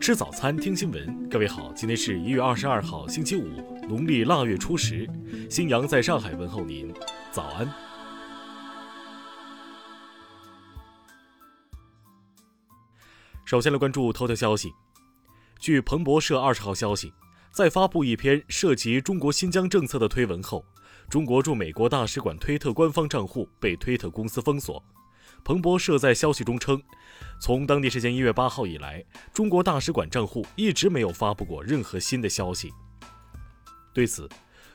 吃早餐，听新闻。各位好，今天是一月二十二号，星期五，农历腊月初十。新阳在上海问候您，早安。首先来关注头条消息。据彭博社二十号消息，在发布一篇涉及中国新疆政策的推文后，中国驻美国大使馆推特官方账户被推特公司封锁。彭博社在消息中称，从当地时间一月八号以来，中国大使馆账户一直没有发布过任何新的消息。对此，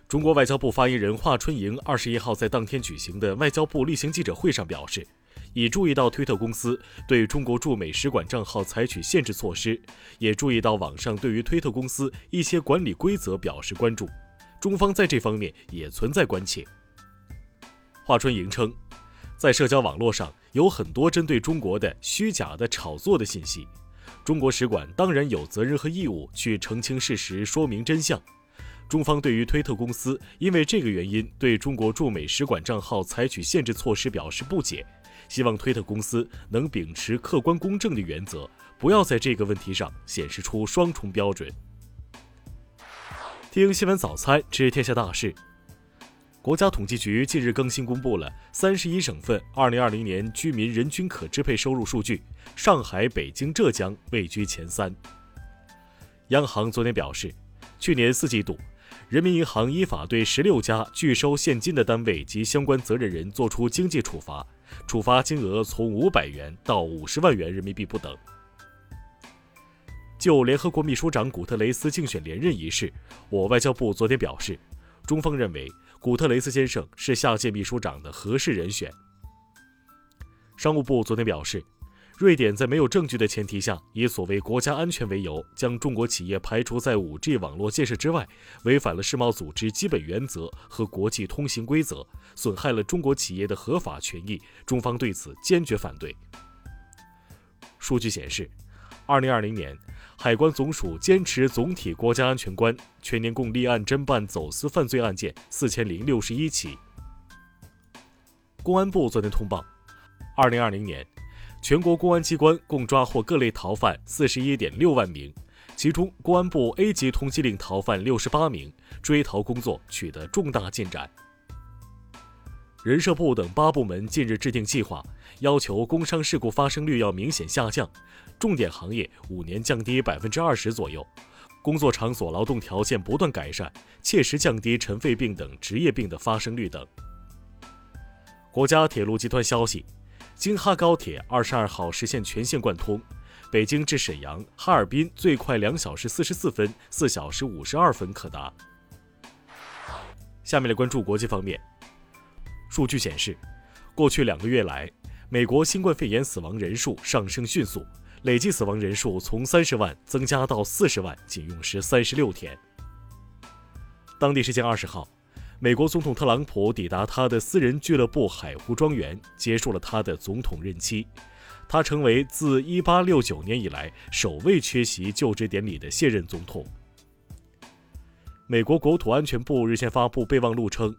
中国外交部发言人华春莹二十一号在当天举行的外交部例行记者会上表示，已注意到推特公司对中国驻美使馆账号采取限制措施，也注意到网上对于推特公司一些管理规则表示关注，中方在这方面也存在关切。华春莹称。在社交网络上有很多针对中国的虚假的炒作的信息，中国使馆当然有责任和义务去澄清事实、说明真相。中方对于推特公司因为这个原因对中国驻美使馆账号采取限制措施表示不解，希望推特公司能秉持客观公正的原则，不要在这个问题上显示出双重标准。听新闻早餐知天下大事。国家统计局近日更新公布了三十一省份二零二零年居民人均可支配收入数据，上海、北京、浙江位居前三。央行昨天表示，去年四季度，人民银行依法对十六家拒收现金的单位及相关责任人作出经济处罚，处罚金额从五百元到五十万元人民币不等。就联合国秘书长古特雷斯竞选连任一事，我外交部昨天表示，中方认为。古特雷斯先生是下届秘书长的合适人选。商务部昨天表示，瑞典在没有证据的前提下，以所谓国家安全为由，将中国企业排除在 5G 网络建设之外，违反了世贸组织基本原则和国际通行规则，损害了中国企业的合法权益。中方对此坚决反对。数据显示，2020年。海关总署坚持总体国家安全观，全年共立案侦办走私犯罪案件四千零六十一起。公安部昨天通报，二零二零年，全国公安机关共抓获各类逃犯四十一点六万名，其中公安部 A 级通缉令逃犯六十八名，追逃工作取得重大进展。人社部等八部门近日制定计划，要求工伤事故发生率要明显下降。重点行业五年降低百分之二十左右，工作场所劳动条件不断改善，切实降低尘肺病等职业病的发生率等。国家铁路集团消息，京哈高铁二十二号实现全线贯通，北京至沈阳、哈尔滨最快两小时四十四分、四小时五十二分可达。下面来关注国际方面，数据显示，过去两个月来，美国新冠肺炎死亡人数上升迅速。累计死亡人数从三十万增加到四十万，仅用时三十六天。当地时间二十号，美国总统特朗普抵达他的私人俱乐部海湖庄园，结束了他的总统任期。他成为自一八六九年以来首位缺席就职典礼的现任总统。美国国土安全部日前发布备忘录称。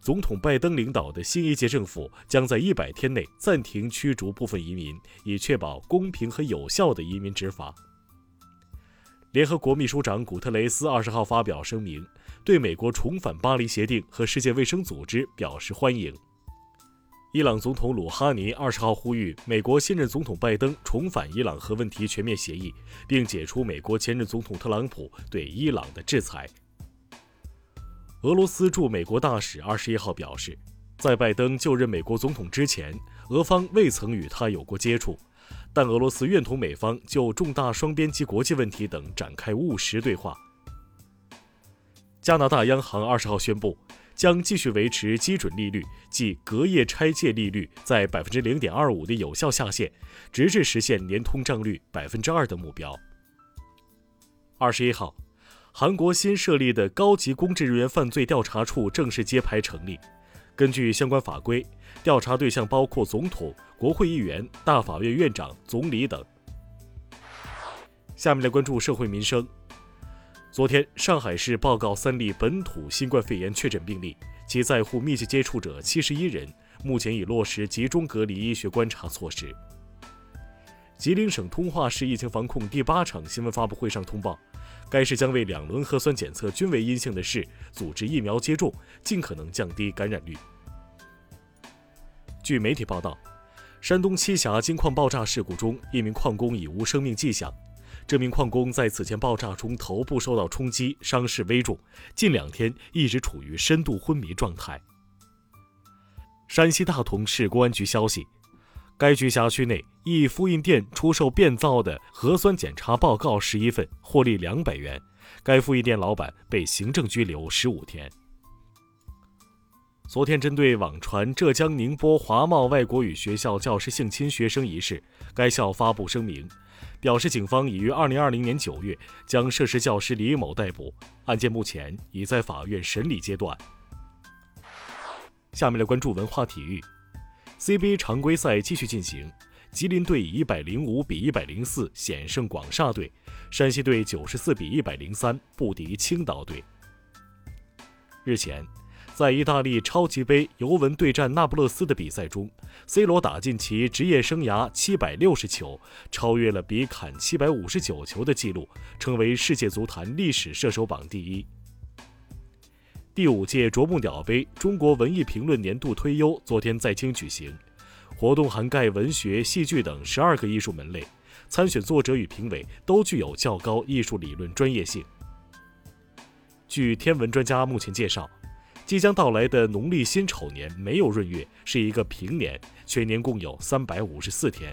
总统拜登领导的新一届政府将在一百天内暂停驱逐部分移民，以确保公平和有效的移民执法。联合国秘书长古特雷斯二十号发表声明，对美国重返巴黎协定和世界卫生组织表示欢迎。伊朗总统鲁哈尼二十号呼吁美国新任总统拜登重返伊朗核问题全面协议，并解除美国前任总统特朗普对伊朗的制裁。俄罗斯驻美国大使二十一号表示，在拜登就任美国总统之前，俄方未曾与他有过接触，但俄罗斯愿同美方就重大双边及国际问题等展开务实对话。加拿大央行二十号宣布，将继续维持基准利率即隔夜拆借利率在百分之零点二五的有效下限，直至实现年通胀率百分之二的目标。二十一号。韩国新设立的高级公职人员犯罪调查处正式揭牌成立。根据相关法规，调查对象包括总统、国会议员、大法院院长、总理等。下面来关注社会民生。昨天，上海市报告三例本土新冠肺炎确诊病例，其在沪密切接触者七十一人，目前已落实集中隔离医学观察措施。吉林省通化市疫情防控第八场新闻发布会上通报，该市将为两轮核酸检测均为阴性的市组织疫苗接种，尽可能降低感染率。据媒体报道，山东栖霞金矿爆炸事故中，一名矿工已无生命迹象。这名矿工在此前爆炸中头部受到冲击，伤势危重，近两天一直处于深度昏迷状态。山西大同市公安局消息，该局辖区内一复印店出售变造的核酸检查报告十一份，获利两百元，该复印店老板被行政拘留十五天。昨天，针对网传浙江宁波华贸外国语学校教师性侵学生一事，该校发布声明，表示警方已于二零二零年九月将涉事教师李某逮捕，案件目前已在法院审理阶段。下面来关注文化体育，CBA 常规赛继续进行，吉林队以一百零五比一百零四险胜广厦队，山西队九十四比一百零三不敌青岛队。日前。在意大利超级杯尤文对战那不勒斯的比赛中，C 罗打进其职业生涯七百六十球，超越了比坎七百五十九球的纪录，成为世界足坛历史射手榜第一。第五届啄木鸟杯中国文艺评论年度推优昨天在京举行，活动涵盖文学、戏剧等十二个艺术门类，参选作者与评委都具有较高艺术理论专业性。据天文专家目前介绍。即将到来的农历辛丑年没有闰月，是一个平年，全年共有三百五十四天。